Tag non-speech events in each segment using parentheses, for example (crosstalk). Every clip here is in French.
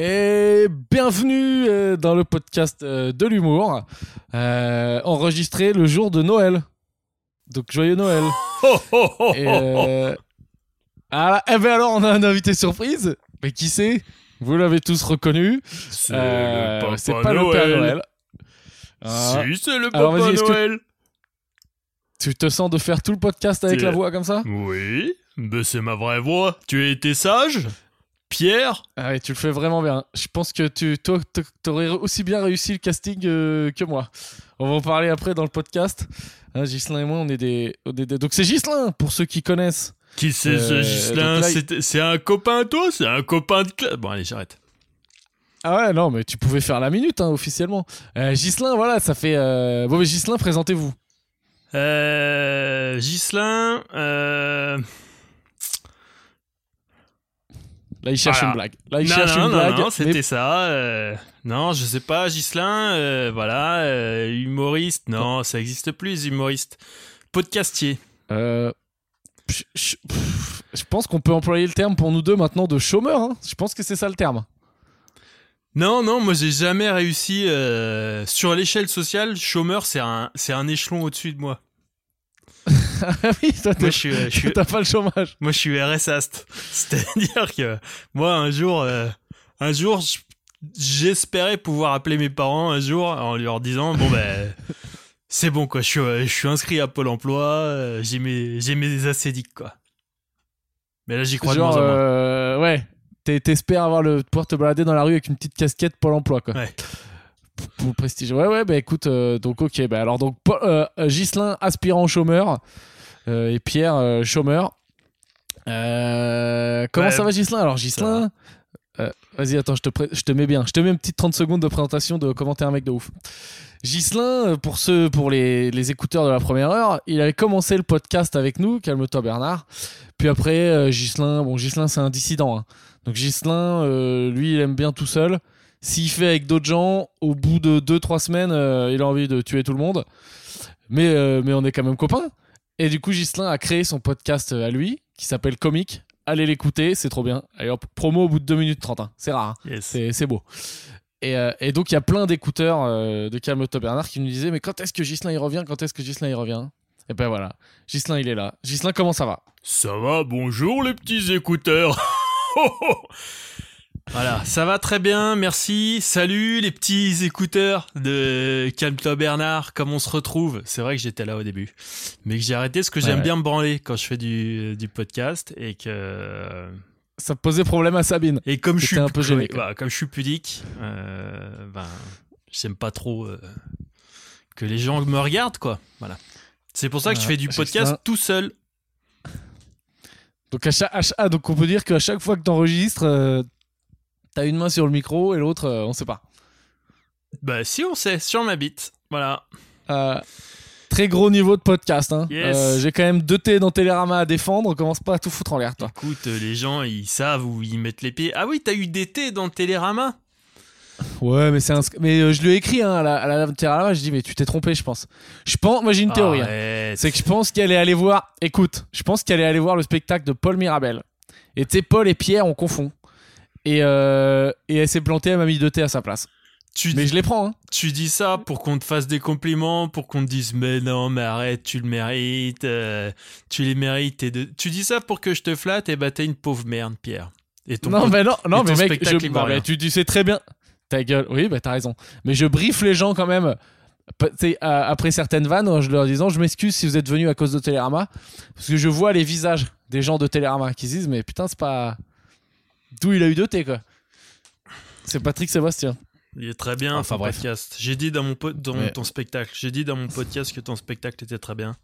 Et bienvenue euh, dans le podcast euh, de l'humour, euh, enregistré le jour de Noël. Donc joyeux Noël. Et, euh, ah, eh ben alors on a un invité surprise. Mais qui c'est? Vous l'avez tous reconnu. C'est Euh, pas le Père Noël. Noël. Ah, Si, c'est le Alors, Papa que- Noël. tu te sens de faire tout le podcast avec la voix comme ça? Oui, mais c'est ma vraie voix. Tu as été sage? Pierre Ah ouais, tu le fais vraiment bien. Je pense que tu toi, t'aurais aussi bien réussi le casting euh, que moi. On va en parler après dans le podcast. Hein, Ghislain et moi, on est des. on est des- Donc c'est Ghislain, pour ceux qui connaissent. Qui c'est Euh, il- C'est- un copain à toi? C'est un copain de classe Bon, allez, j'arrête. Ah ouais, non, mais tu pouvais faire la minute, hein, officiellement. Euh, Ghislain, voilà, ça fait... euh, Bon, mais Ghislain, présentez-vous. Euh. Gislain. Euh. Là, il cherche Voilà. une blague. Là, il non, cherche non, une non, blague. non, mais- c'était ça. euh, Non, je sais pas, Gislain, euh, voilà, euh, humoriste. Non, ça existe plus, les humoristes. Podcastier. Euh, Je je- pff, je pense qu'on peut employer le terme pour nous deux maintenant de chômeur. hein. Je pense que c'est ça le terme. Non, non, moi j'ai jamais réussi. euh, Sur l'échelle sociale, chômeur, c'est un, c'est un échelon au-dessus de moi. Ah oui, toi, t'es- Moi, je suis, euh, je suis, t'as pas le chômage. moi, je suis RSAST. (laughs) C'est-à-dire que moi, un jour, euh, un jour, j'espérais pouvoir appeler mes parents un jour en leur disant bon ben. (laughs) C'est bon quoi, je suis, euh, je suis inscrit à Pôle emploi, j'ai mes, j'ai mes acédiques quoi. Mais là j'y crois de Genre, moins en moins. euh, ouais, t'es- t'espères avoir le pouvoir te balader dans la rue avec une petite casquette Pôle emploi, quoi. Ouais. Pour- prestige. Ouais, ouais, bah écoute, euh, donc ok, bah alors donc euh, euh, Ghislain, aspirant chômeur, euh, et Pierre, chômeur. Comment Ouais, ça va Ghislain? Alors Ghislain, euh, vas-y, attends, je te, je te mets bien. Je te mets une petite 30 secondes de présentation de comment t'es un mec de ouf. Ghislain, euh, pour ceux, pour les, les écouteurs de la première heure, il avait commencé le podcast avec nous, calme-toi Bernard. Puis après, Ghislain, bon, Ghislain c'est un dissident. hein. Donc Ghislain, euh, lui, il aime bien tout seul. S'il fait avec d'autres gens, au bout de 2-3 semaines, euh, il a envie de tuer tout le monde. Mais, euh, mais on est quand même copains. Et du coup, Ghislain a créé son podcast euh, à lui, qui s'appelle Comique. Allez l'écouter, c'est trop bien. Allez hop, promo au bout de 2 minutes 30. hein. C'est rare. hein. Yes. C'est beau. Et, euh, et donc, il y a plein d'écouteurs euh, de Calme-toi Bernard qui nous disaient Mais quand est-ce que Ghislain il revient? Quand est-ce que Ghislain il revient? Et ben voilà, Ghislain il est là. Ghislain, comment ça va? Ça va, bonjour les petits écouteurs. (laughs) voilà, ça va très bien, merci. Salut les petits écouteurs de Calme-toi Bernard, comme on se retrouve. C'est vrai que j'étais là au début, mais que j'ai arrêté parce que j'aime bien me branler quand je fais du, du podcast et que Ça posait problème à Sabine. et comme je suis un peu gêné, comme je suis pudique, euh, ben j'aime pas trop euh, que les gens me regardent quoi. Voilà. C'est pour ça que je fais du podcast tout seul. Donc, à chaque, ah, donc on peut dire qu'à chaque fois que t'enregistres, euh, t'as une main sur le micro et l'autre, euh, on sait pas. Bah si on sait, sur ma bite. Voilà. Euh, très gros niveau de podcast. Hein. Yes. Euh, J'ai quand même deux T dans Télérama à défendre. Commence pas à tout foutre en l'air, toi. Écoute, les gens, ils savent où ils mettent les pieds. Ah oui, t'as eu des thés dans Télérama? Ouais, mais c'est un... mais euh, je lui ai écrit hein, à la, à la Télérama. Je dis mais tu t'es trompé, je pense. Je pense, moi j'ai une théorie. hein. C'est que je pense qu'elle est allée voir. Écoute, je pense qu'elle est allée voir le spectacle de Paul Mirabel. Et tu sais, Paul et Pierre, on confond. Et, euh, et elle s'est plantée, elle m'a mis deux T à sa place. tu, Mais je les prends, hein. tu dis ça pour qu'on te fasse des compliments, pour qu'on te dise mais non, mais arrête, tu le mérites, euh, tu les mérites. de... Tu dis ça pour que je te flatte, et bah t'es une pauvre merde, Pierre. Et ton non, compte- mais non, non, mais mec, je, mais tu, tu sais très bien. Ta gueule. Oui, bah t'as raison. Mais je briefe les gens quand même. Après certaines vannes, en leur disant Je m'excuse si vous êtes venus à cause de Télérama. Parce que je vois les visages des gens de Télérama qui se disent Mais putain, c'est pas. D'où il a eu deux T, quoi. C'est Patrick Sébastien. Il est très bien, Enfin, ton bref. podcast. J'ai dit dans, mon dans Ouais. ton spectacle, j'ai dit dans mon podcast que ton spectacle était très bien.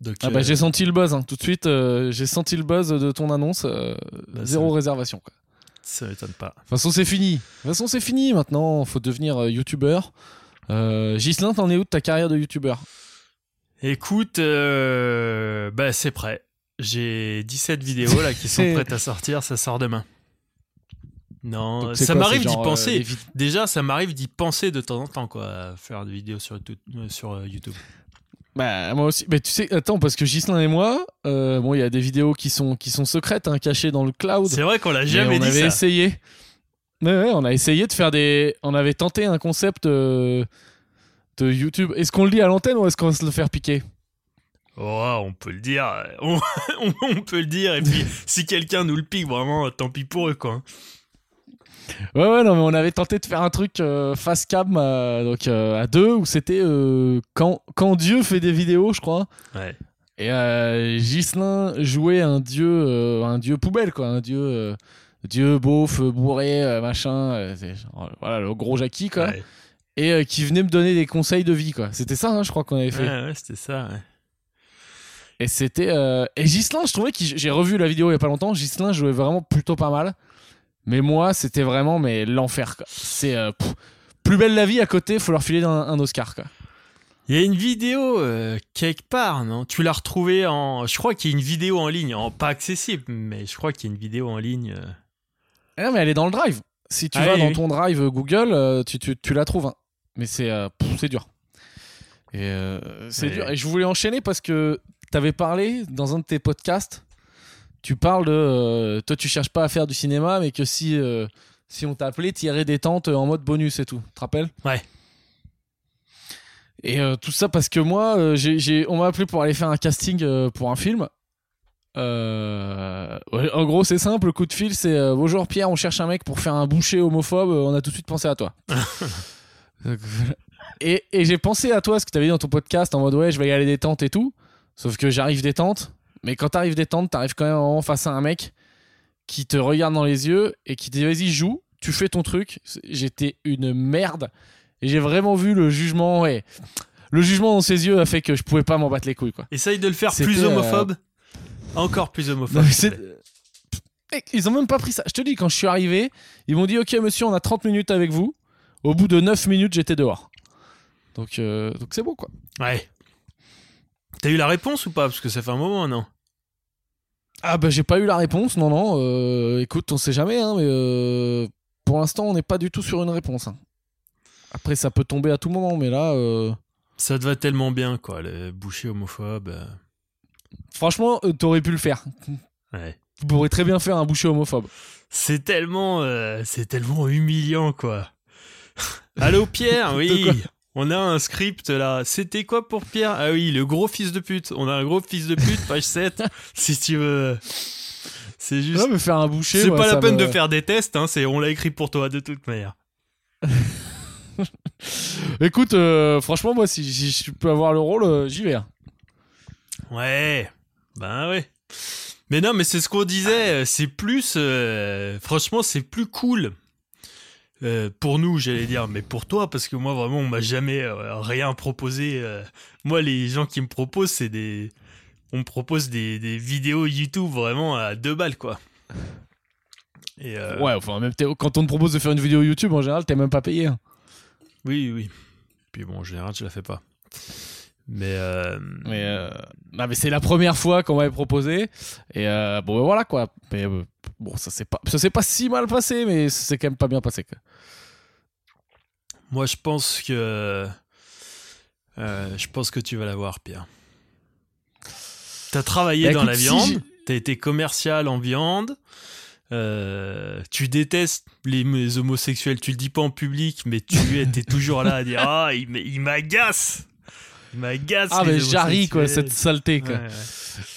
Donc, Ah bah euh, j'ai senti le buzz hein. tout de suite euh, j'ai senti le buzz de ton annonce euh, Bah, zéro réservation quoi. ça m'étonne pas. De toute façon c'est fini. De toute façon c'est fini maintenant, faut devenir youtubeur. Ghislain t'en es où de ta carrière de youtubeur? Écoute, bah c'est prêt. J'ai 17 vidéos là qui sont prêtes à sortir, ça sort demain. Non, Donc, ça m'arrive d'y euh, penser. Déjà, ça m'arrive d'y penser de temps en temps, quoi, à faire des vidéos sur, euh, sur euh, YouTube. Bah moi aussi. Mais tu sais, attends parce que Ghislain et moi, euh, bon il y a des vidéos qui sont qui sont secrètes, hein, cachées dans le cloud. C'est vrai qu'on l'a Mais jamais on dit avait ça. essayé. Ouais, ouais, on a essayé de faire des. On avait tenté un concept euh, de YouTube. Est-ce qu'on le dit à l'antenne ou est-ce qu'on va se le faire piquer? Oh, on peut le dire. (laughs) On, on- peut le dire. Et puis, (laughs) si quelqu'un nous le pique, vraiment, tant pis pour eux, quoi. Ouais, ouais, non, mais on avait tenté de faire un truc euh, face cam, euh, donc euh, à deux, où c'était quand, quand Dieu fait des vidéos, je crois. Ouais. Et Ghislain jouait un dieu, un dieu poubelle, quoi, un dieu, dieu beauf, bourré, machin, voilà, le gros Jackie, quoi. Ouais, Et qui venait me donner des conseils de vie, quoi. C'était ça, hein, je crois qu'on avait fait. ouais, ouais, c'était ça. ouais. Et c'était. euh, Et Ghislain, je trouvais qu'il. J'ai revu la vidéo il y a pas longtemps. Ghislain jouait vraiment plutôt pas mal. Mais moi, c'était vraiment mais l'enfer. quoi. C'est euh, plus belle la vie à côté. Faut leur filer un, un Oscar. Quoi. Il y a une vidéo euh, quelque part, non? Tu l'as retrouvée en. Je crois qu'il y a une vidéo en ligne, en... pas accessible, mais je crois qu'il y a une vidéo en ligne. euh. Ah non, mais elle est dans le drive. Si tu Ah vas oui, dans oui. ton drive Google, tu, tu, tu la trouves. hein. Mais c'est c'est dur. Et c'est dur. Et je voulais enchaîner parce que t'avais parlé dans un de tes podcasts. Tu parles de. euh, toi, tu cherches pas à faire du cinéma, mais que si, euh, si on t'appelait, tirer des tentes en mode bonus et tout. Tu te rappelles? Ouais. Et euh, tout ça parce que moi, euh, j'ai- j'ai- on m'a appelé pour aller faire un casting euh, pour un film. Euh, en gros, c'est simple. Le coup de fil, c'est euh, Bonjour Pierre, on cherche un mec pour faire un boucher homophobe. euh, On a tout de suite pensé à toi. (laughs) Et et j'ai pensé à toi, ce que tu avais dit dans ton podcast, en mode Ouais, je vais y aller détente et tout. Sauf que j'arrive détente. Mais quand t'arrives détente, t'arrives quand même en face à un mec qui te regarde dans les yeux et qui te dit Vas-y, joue, tu fais ton truc. J'étais une merde. Et j'ai vraiment vu le jugement. Ouais. Le jugement dans ses yeux a fait que je pouvais pas m'en battre les couilles, quoi. Essaye de le faire plus euh, homophobe. Encore plus homophobe. Non. Mec, Ils ont même pas pris ça. Je te dis, quand je suis arrivé, ils m'ont dit Ok, monsieur, on a 30 minutes avec vous. Au bout de 9 minutes, j'étais dehors. Donc, euh, donc c'est beau, quoi. Ouais. T'as eu la réponse ou pas? Parce que ça fait un moment, non? Ah, bah, j'ai pas eu la réponse. Non, non. euh, écoute, on sait jamais, hein, mais euh, pour l'instant, on n'est pas du tout sur une réponse. hein. Après, ça peut tomber à tout moment, mais là, euh, Ça te va tellement bien, quoi, le boucher homophobe. franchement, t'aurais pu le faire. Ouais. Tu pourrais très bien faire un boucher homophobe. C'est tellement, c'est tellement humiliant, quoi. Allô, Pierre? (laughs) Oui. On a un script là. C'était quoi pour Pierre? Ah oui, le gros fils de pute. On a un gros fils de pute, (laughs) page 7. si tu veux. C'est juste. Ouais, mais faire un boucher. c'est pas la peine me- de faire des tests, hein, c'est on l'a écrit pour toi de toute manière. (laughs) Écoute, euh, franchement, moi, si, si je peux avoir le rôle, euh, j'y vais. hein. Ouais, ben ouais. Mais non, mais c'est ce qu'on disait, euh, c'est plus, euh, franchement, c'est plus cool. Euh, pour nous, j'allais dire, mais pour toi, parce que moi, vraiment, on m'a jamais euh, rien proposé. euh. moi, les gens qui me proposent, c'est des. On me propose des, des vidéos YouTube vraiment à deux balles, quoi. Et Ouais, enfin, même quand on te propose de faire une vidéo YouTube, en général, t'es même pas payé. hein. Oui, oui. Puis bon, en général, je la fais pas. Mais. euh, Mais, euh, non, mais c'est la première fois qu'on m'avait proposé. Et euh, bon, ben voilà quoi. Mais bon, ça s'est pas, ça s'est pas si mal passé, mais c'est quand même pas bien passé. Quoi. Moi, je pense que. euh, je pense que tu vas l'avoir, Pierre. T'as travaillé Bah, dans écoute, la si viande, j'ai- t'as été commercial en viande, euh, tu détestes les, les homosexuels, tu le dis pas en public, mais tu (laughs) es toujours là à dire Ah, il, il m'agace Il m'agace Ah, mais j'arrive quoi, cette saleté quoi. Ouais, ouais.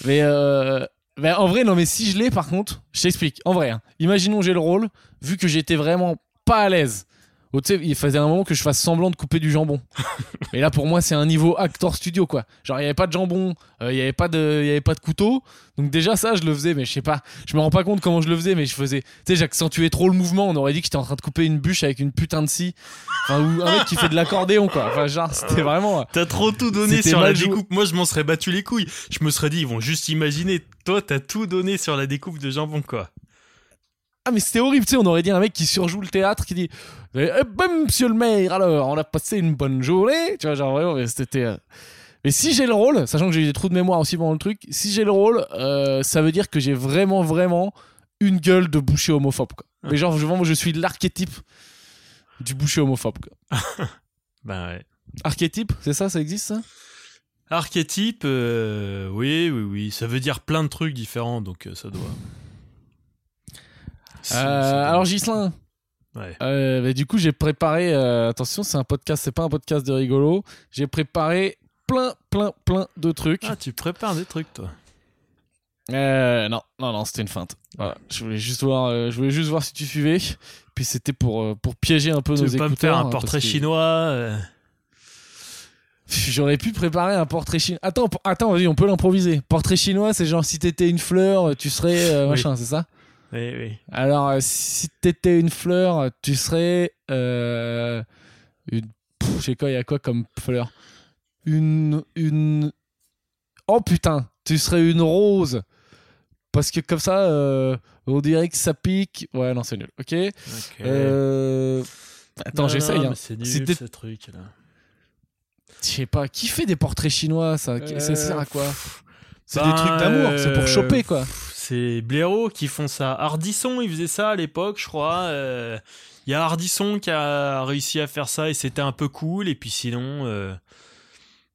Mais euh, ben, en vrai, non, mais si je l'ai par contre, je t'explique. En vrai, hein, imaginons j'ai le rôle, vu que j'étais vraiment pas à l'aise. Oh, tu sais, il faisait un moment que je fasse semblant de couper du jambon. (laughs) Et là, pour moi, c'est un niveau actor studio, quoi. Genre, il n'y avait pas de jambon, euh, il n'y avait, pas de- il y avait pas de couteau. Donc, déjà, ça, je le faisais, mais je sais pas. Je me rends pas compte comment je le faisais, mais je faisais. Tu sais, j'accentuais trop le mouvement. On aurait dit que j'étais en train de couper une bûche avec une putain de scie. Enfin, ou un mec qui fait de l'accordéon, quoi. Enfin, genre, c'était vraiment. T'as trop tout donné sur la découpe. Moi, je m'en serais battu les couilles. Je me serais dit, ils vont juste imaginer. Toi, t'as tout donné sur la découpe de jambon, quoi. Ah mais c'était horrible, tu sais, on aurait dit un mec qui surjoue le théâtre, qui dit eh ben, Monsieur le maire, alors, on a passé une bonne journée », tu vois, genre vraiment, mais c'était... euh, Mais si j'ai le rôle, sachant que j'ai eu des trous de mémoire aussi pendant le truc, si j'ai le rôle, euh, ça veut dire que j'ai vraiment, vraiment une gueule de boucher homophobe, quoi. Mais genre, je, vraiment, je suis l'archétype du boucher homophobe, quoi. (laughs) Ben ouais. Archétype, c'est ça, ça existe, ça? Archétype, euh, oui, oui, oui. Ça veut dire plein de trucs différents, donc ça doit. Euh, Alors, Gislin, Ouais. Euh, bah, du coup, j'ai préparé. euh, attention, c'est un podcast, c'est pas un podcast de rigolo. J'ai préparé plein, plein, plein de trucs. Ah, tu prépares des trucs, toi. Euh, non, non, non, c'était une feinte. Voilà, je voulais juste voir, je voulais juste voir si tu suivais. Puis c'était pour pour piéger un peu Tu nos veux pas me écouteurs. faire un hein, portrait que chinois J'aurais pu préparer un portrait chinois. Attends, attends, vas-y, on peut l'improviser. Portrait chinois, c'est genre si t'étais une fleur, tu serais Oui. machin, c'est ça? Oui, oui. Alors, euh, si t'étais une fleur, tu serais euh, une. pff, Je sais quoi, il y a quoi comme fleur? Une. Une. Oh putain, tu serais une rose. Parce que comme ça, euh, on dirait que ça pique. Ouais, non, c'est nul. Ok? Euh, Attends, j'essaye. hein. C'est nul, ce truc là. Je sais pas, qui fait des portraits chinois ça? Ça sert à quoi? C'est des trucs d'amour, c'est pour choper quoi. C'est Blaireau qui font ça. Hardisson, il faisait ça à l'époque, je crois. Euh, Il y a Hardisson qui a réussi à faire ça et c'était un peu cool. Et puis sinon, euh,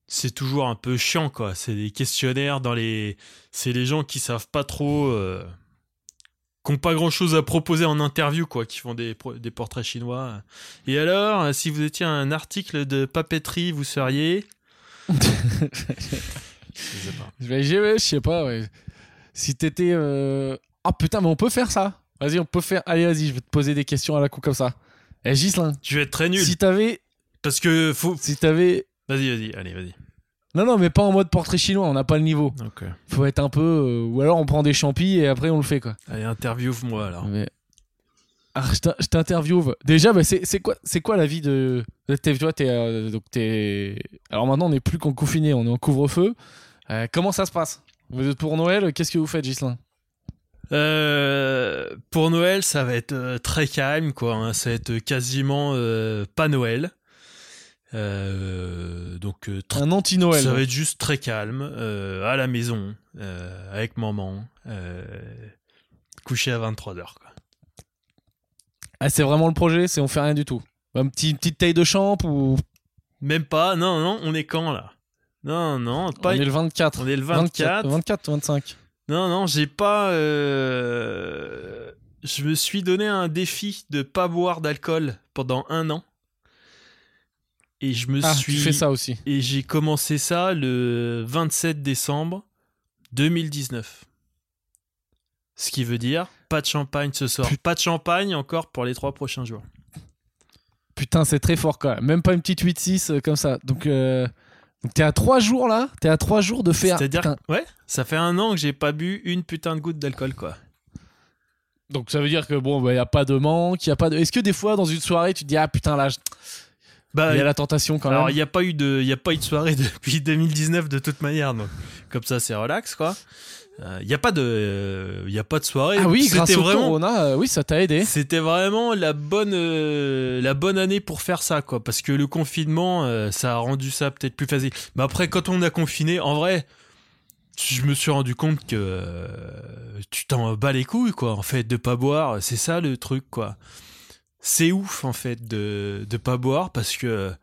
c'est toujours un peu chiant, quoi. C'est des questionnaires dans les. C'est les gens qui savent pas trop. euh, qui n'ont pas grand chose à proposer en interview, quoi, qui font des, portraits chinois. Et alors, euh, si vous étiez un article de papeterie, vous seriez. (laughs) Je sais pas. Je sais pas, ouais. Si t'étais. Euh... Oh putain, mais on peut faire ça. Vas-y, on peut faire. Allez, vas-y, je vais te poser des questions à la coup comme ça. Eh, Gislin, Je vais être très nul. si t'avais. Parce que faut. Si t'avais. Vas-y, vas-y, allez, vas-y. Non, non, mais pas en mode portrait chinois, on n'a pas le niveau. Faut être un peu. euh, Ou alors on prend des champis et après on le fait quoi. Allez, interviewe-moi alors. Mais. Ah, je t'in- je t'interviewe. Déjà, bah, c'est quoi, c'est quoi la vie de. t'es- Tu vois, t'es. euh, donc t'es. Alors maintenant, on n'est plus qu'en confiné, on est en couvre-feu. Euh, comment ça se passe? Pour Noël Qu'est-ce que vous faites, Gislin Euh, pour Noël, ça va être euh, très calme, quoi. hein. Ça va être quasiment euh, pas Noël. Euh, donc, Un anti-Noël. ça va être juste très calme, à la maison, avec maman, couché à 23h, quoi. Ah, c'est vraiment le projet, c'est on fait rien du tout. Un petit, une petite taille de champ ou. Même pas, non, non, on est quand là? Non, non, pas. on est le 24. on est le 24. 24 ou 25. Non, non, j'ai pas. euh, Je me suis donné un défi de pas boire d'alcool pendant un an. Et je me Ah, suis. tu fais ça aussi. Et j'ai commencé ça le 27 décembre 2019. Ce qui veut dire pas de champagne ce soir. Pas de champagne encore pour les trois prochains jours. Putain, c'est très fort quand même. Même pas une petite 8-6 euh, comme ça. Donc, euh... donc t'es à 3 jours là T'es à 3 jours de faire. C'est-à-dire, Putain. ouais, ça fait un an que j'ai pas bu une putain de goutte d'alcool, quoi. Donc ça veut dire que bon, il y a pas de manque, y a pas de. Est-ce que des fois dans une soirée tu te dis ah putain là, je- Bah, il y a la tentation quand Alors, même. il n'y a pas eu de, il y a pas eu de soirée (laughs) depuis 2019 de toute manière, donc comme ça c'est relax quoi. Euh, Il n'y a pas de, euh, il a pas de soirée. Ah oui, grâce c'était au vraiment, Corona, euh, oui, ça t'a aidé. c'était vraiment la bonne, euh, la bonne année pour faire ça quoi, parce que le confinement, euh, ça a rendu ça peut-être plus facile. Mais après, quand on a confiné, en vrai, je me suis rendu compte que euh, tu t'en bats les couilles quoi, en fait, de pas boire, c'est ça le truc quoi. C'est ouf en fait de de pas boire parce que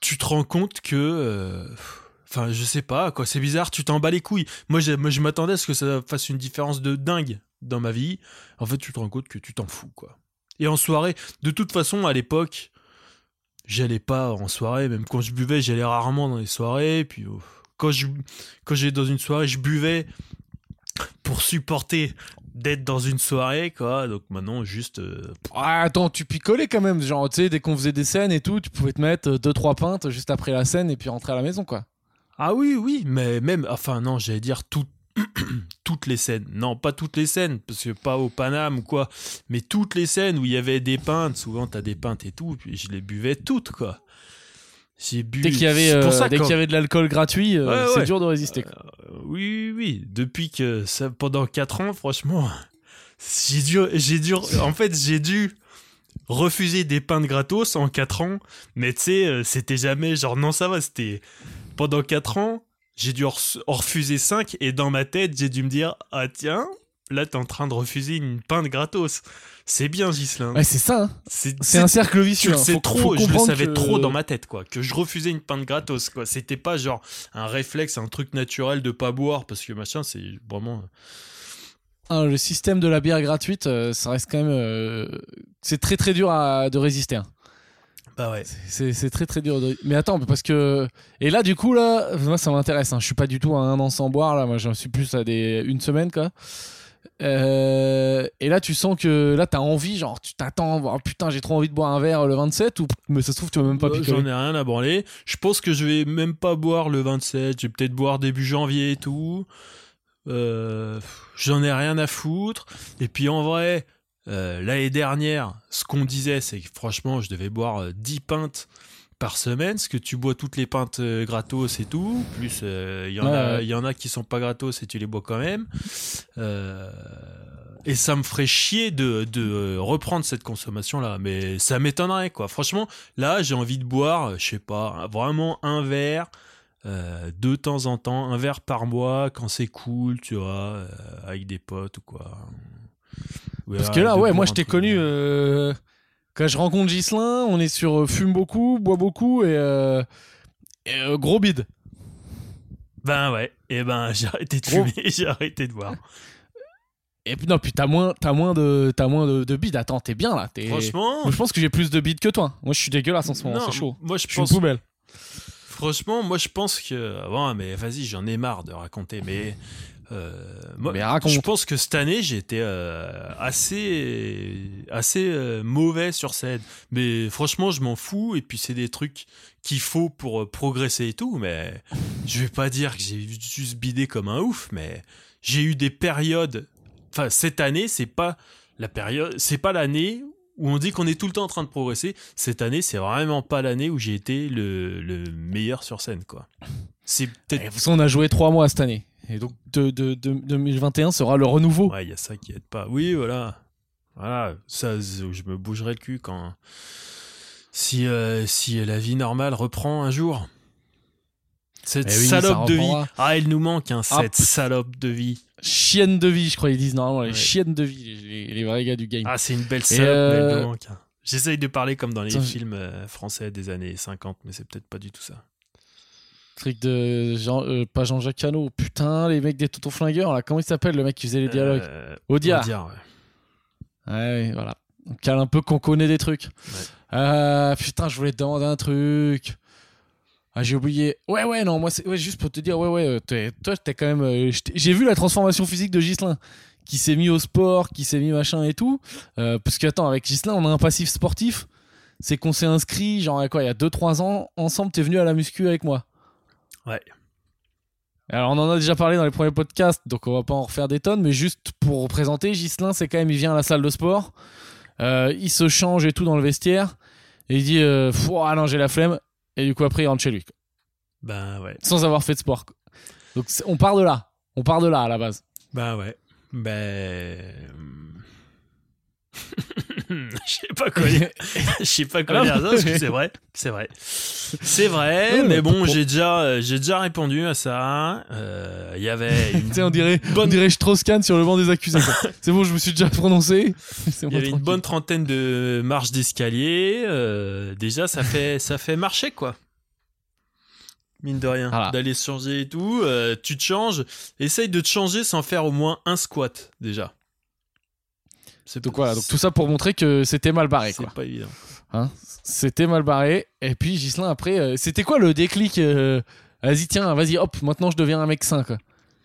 tu te rends compte que euh, enfin je sais pas quoi. C'est bizarre tu t'en bats les couilles. Moi, je m'attendais à ce que ça fasse une différence de dingue dans ma vie. En fait tu te rends compte que tu t'en fous quoi. Et en soirée de toute façon à l'époque j'allais pas en soirée. Même quand je buvais j'allais rarement dans les soirées. Puis oh, quand je dans une soirée je buvais pour supporter d'être dans une soirée quoi. Donc maintenant juste euh, Ah, attends, tu picolais quand même. Genre, tu sais, dès qu'on faisait des scènes et tout, tu pouvais te mettre 2-3 pintes juste après la scène et puis rentrer à la maison quoi. Ah oui, oui, mais même, enfin non, j'allais dire tout- (clears throat) toutes les scènes. Non, pas toutes les scènes, parce que pas au Paname ou quoi, mais toutes les scènes où il y avait des pintes, souvent t'as des pintes et tout, puis je les buvais toutes, quoi. J'ai bu... Dès qu'il y avait, euh, ça dès qu'il y avait de l'alcool gratuit, euh, Ouais, c'est ouais. dur de résister. quoi. Euh, oui, oui, oui, depuis que ça, pendant 4 ans, franchement, j'ai dû, j'ai dû, en fait, j'ai dû refuser des pintes gratos en 4 ans, mais tu sais, c'était jamais genre, non, ça va, c'était pendant 4 ans, j'ai dû en refuser 5 et dans ma tête, j'ai dû me dire, ah tiens, là, t'es en train de refuser une pinte gratos. C'est bien, Gislin. Ouais, c'est ça. hein. C'est C'est un cercle vicieux. le hein. trop, faut je le savais que- trop dans ma tête, quoi. Que je refusais une pinte gratos, quoi. C'était pas genre un réflexe, un truc naturel de pas boire, parce que machin, c'est vraiment. hein, le système de la bière gratuite, euh, ça reste quand même. euh, c'est très très dur à, de résister. hein. Bah ouais. C'est c'est très très dur. De... Mais attends, parce que. Et là, du coup, là, moi, ça m'intéresse. hein. Je suis pas du tout à un an sans boire. Là, moi, j'en suis plus à des... une semaine, quoi. Euh, Et là, tu sens que là, t'as envie, genre, tu t'attends, oh, putain, j'ai trop envie de boire un verre le 27, ou mais ça se trouve, tu vas même pas Ouais, picoler. J'en ai rien à branler. Je pense que je vais même pas boire le 27. Je vais peut-être boire début janvier et tout. Euh, J'en ai rien à foutre. Et puis en vrai, euh, l'année dernière, ce qu'on disait, c'est que franchement, je devais boire euh, 10 pintes par semaine, parce que tu bois toutes les pintes euh, gratos et tout. Plus, euh, il y, en Ouais, a- y en a qui sont pas gratos et tu les bois quand même. Euh, et ça me ferait chier de, de euh, reprendre cette consommation-là. Mais ça m'étonnerait, quoi. Franchement, là, j'ai envie de boire, euh, je sais pas, vraiment un verre. euh, de temps en temps, un verre par mois quand c'est cool, tu vois, euh, avec des potes ou quoi. Parce que là, ouais, moi, je t'ai connu. euh, Quand je rencontre Gislin, on est sur euh, fume beaucoup, boit beaucoup et, euh, et, euh, gros bide. Ben ouais, et ben (laughs) j'ai arrêté de fumer, (laughs) j'ai arrêté de boire. Et puis non, puis t'as moins, t'as moins de, t'as moins de, de bide. Attends, t'es bien là. t'es- Franchement, Moi, je pense que j'ai plus de bide que toi. Moi, je suis dégueulasse en ce moment. C'est chaud. Moi, je Je suis une pense poubelle. Franchement, moi je pense que. Bon, mais vas-y, j'en ai marre de raconter, mais. Euh, moi, Mais raconte. je pense que cette année j'ai été euh, assez assez euh, mauvais sur scène. Mais franchement je m'en fous. Et puis c'est des trucs qu'il faut pour progresser et tout. Mais je vais pas dire que j'ai juste bidé comme un ouf. Mais j'ai eu des périodes. Enfin cette année c'est pas la période c'est pas l'année où on dit qu'on est tout le temps en train de progresser. Cette année c'est vraiment pas l'année où j'ai été le, le meilleur sur scène quoi. C'est peut-être façon, on a joué trois mois cette année. Et donc, de, de- de- 2021 sera le renouveau. Ouais, il y a ça qui aide pas. Oui, voilà. Voilà, ça, je me bougerai le cul quand. Si, euh, si la vie normale reprend un jour. Cette Eh oui, salope de vie. Ah, elle nous manque, hein, cette salope de vie. Chienne de vie, je crois, ils disent normalement. Les Ouais. chiennes de vie, les, les vrais gars du game. Ah, c'est une belle salope, mais elle euh, nous manque. hein. J'essaye de parler comme dans les films euh, français des années 50, mais c'est peut-être pas du tout ça. Truc de Jean, euh, pas Jean-Jacques Cano. Putain, les mecs des Toutons Flingueurs, là. Comment il s'appelle le mec qui faisait les dialogues Euh, Audiard. Audiard, ouais. Ouais, voilà. On cale un peu qu'on connaît des trucs. Euh, putain, je voulais te demander un truc. Ah, j'ai oublié. Ouais, ouais, non, moi, c'est ouais, juste pour te dire, ouais, ouais, euh, toi, t'es quand même. euh, j'ai vu la transformation physique de Gislin, qui s'est mis au sport, qui s'est mis machin et tout. Parce que, attends, avec Gislin, on a un passif sportif. C'est qu'on s'est inscrit, genre, quoi, il y a 2-3 ans, ensemble, t'es venu à la muscu avec moi. Ouais. Alors, on en a déjà parlé dans les premiers podcasts, donc on va pas en refaire des tonnes, mais juste pour représenter, Gislin, c'est quand même, il vient à la salle de sport, euh, il se change et tout dans le vestiaire, et il dit, euh, ah non, j'ai la flemme, et du coup, après, il rentre chez lui, quoi. Ben ouais. sans avoir fait de sport. quoi. Donc, on part de là, on part de là à la base. Ben ouais. Ben. (laughs) Je sais pas quoi dire. (laughs) Je sais pas quoi Ah dire. C'est vrai. C'est vrai. C'est vrai, Ouais, mais bon, j'ai déjà, euh, j'ai déjà répondu à ça. Euh, Il y avait une, (laughs) Tu sais, on dirait, on Bonne- dirait Strauss-Kahn sur le banc des accusés. c'est bon, je me suis déjà prononcé. C'est il y avait une bonne trentaine de marches d'escalier. Euh, déjà, ça fait, ça fait marcher, quoi. Mine de rien. Voilà. D'aller se changer et tout. euh, tu te changes. Essaye de te changer sans faire au moins un squat, déjà. C'est Donc voilà, donc tout ça pour montrer que c'était mal barré, C'est quoi. pas évident. Hein c'était mal barré. Et puis Gislin, après, euh, c'était quoi le déclic euh, Vas-y, tiens, vas-y, hop, maintenant je deviens un mec sain, quoi.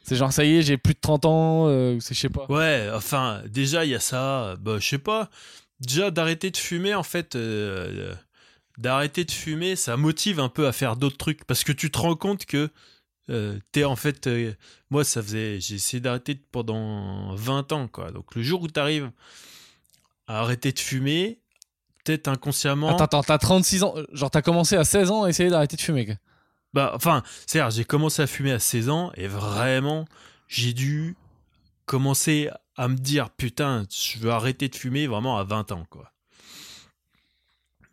C'est genre, ça y est, j'ai plus de 30 ans, euh, c'est je sais pas. Ouais, enfin, déjà, il y a ça. Bah, je sais pas. Déjà, d'arrêter de fumer, en fait, d'arrêter de fumer, ça motive un peu à faire d'autres trucs. Parce que tu te rends compte que euh, t'es en fait. euh, moi, ça faisait. J'ai essayé d'arrêter pendant 20 ans, quoi. Donc, le jour où t'arrives à arrêter de fumer, peut-être inconsciemment. Attends, attends, t'as 36 ans, euh, genre t'as commencé à 16 ans à essayer d'arrêter de fumer, quoi. Bah, enfin, c'est-à-dire, j'ai commencé à fumer à 16 ans et vraiment, j'ai dû commencer à me dire, putain, je veux arrêter de fumer vraiment à 20 ans, quoi.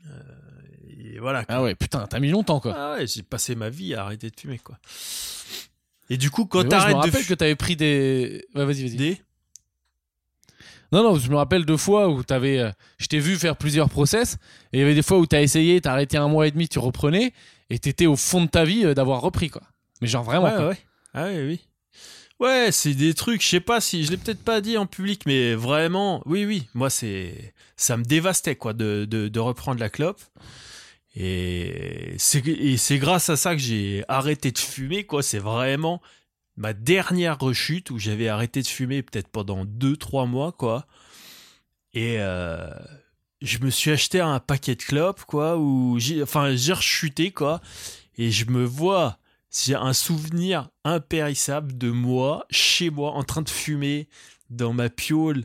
Euh, et voilà. quoi. Ah ouais, putain, t'as mis longtemps, quoi. Ah ouais, j'ai passé ma vie à arrêter de fumer, quoi. Et du coup, quand ouais, je me t'arrêtes de rappelle que t'avais pris des. Ouais, vas-y, vas-y. Des... Non, non, je me rappelle deux fois où t'avais. euh, je t'ai vu faire plusieurs process, et il y avait des fois où t'as essayé, t'as arrêté un mois et demi, tu reprenais, et t'étais au fond de ta vie euh, d'avoir repris, quoi. Mais genre vraiment, ouais, quoi. ouais. Ah ouais, oui. Ouais, c'est des trucs, je sais pas si je l'ai peut-être pas dit en public, mais vraiment, oui, oui, moi c'est, ça me dévastait quoi de, de, de reprendre la clope. Et c'est, grâce à ça que j'ai arrêté de fumer quoi. C'est vraiment ma dernière rechute où j'avais arrêté de fumer peut-être pendant 2-3 mois quoi. Et euh, je me suis acheté un paquet de clopes quoi, où j'ai, enfin j'ai rechuté quoi. Et je me vois j'ai un souvenir impérissable de moi, chez moi, en train de fumer dans ma piole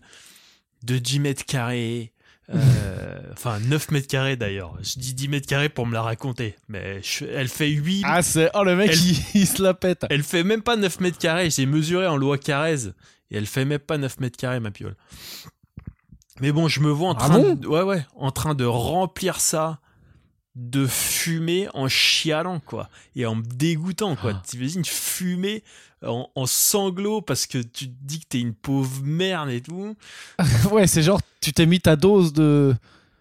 de 10 mètres carrés. Euh, enfin, 9 mètres carrés d'ailleurs. Je dis 10 mètres carrés pour me la raconter. Mais je- elle fait 8. Ah, c'est. Oh, le mec, Elle- il, (laughs) il se la pète. Elle fait même pas 9 mètres carrés. J'ai mesuré en loi Carrez. Et elle fait même pas 9 mètres carrés, ma piole. Mais bon, je me vois en Ah train, bon? de, ouais, ouais, en train de remplir ça de fumer en chialant, quoi. Et en me dégoûtant, quoi. Ah. T'imagines fumer en, en sanglots parce que tu te dis que t'es une pauvre merde et tout. (laughs) ouais, c'est genre, tu t'es mis ta dose de.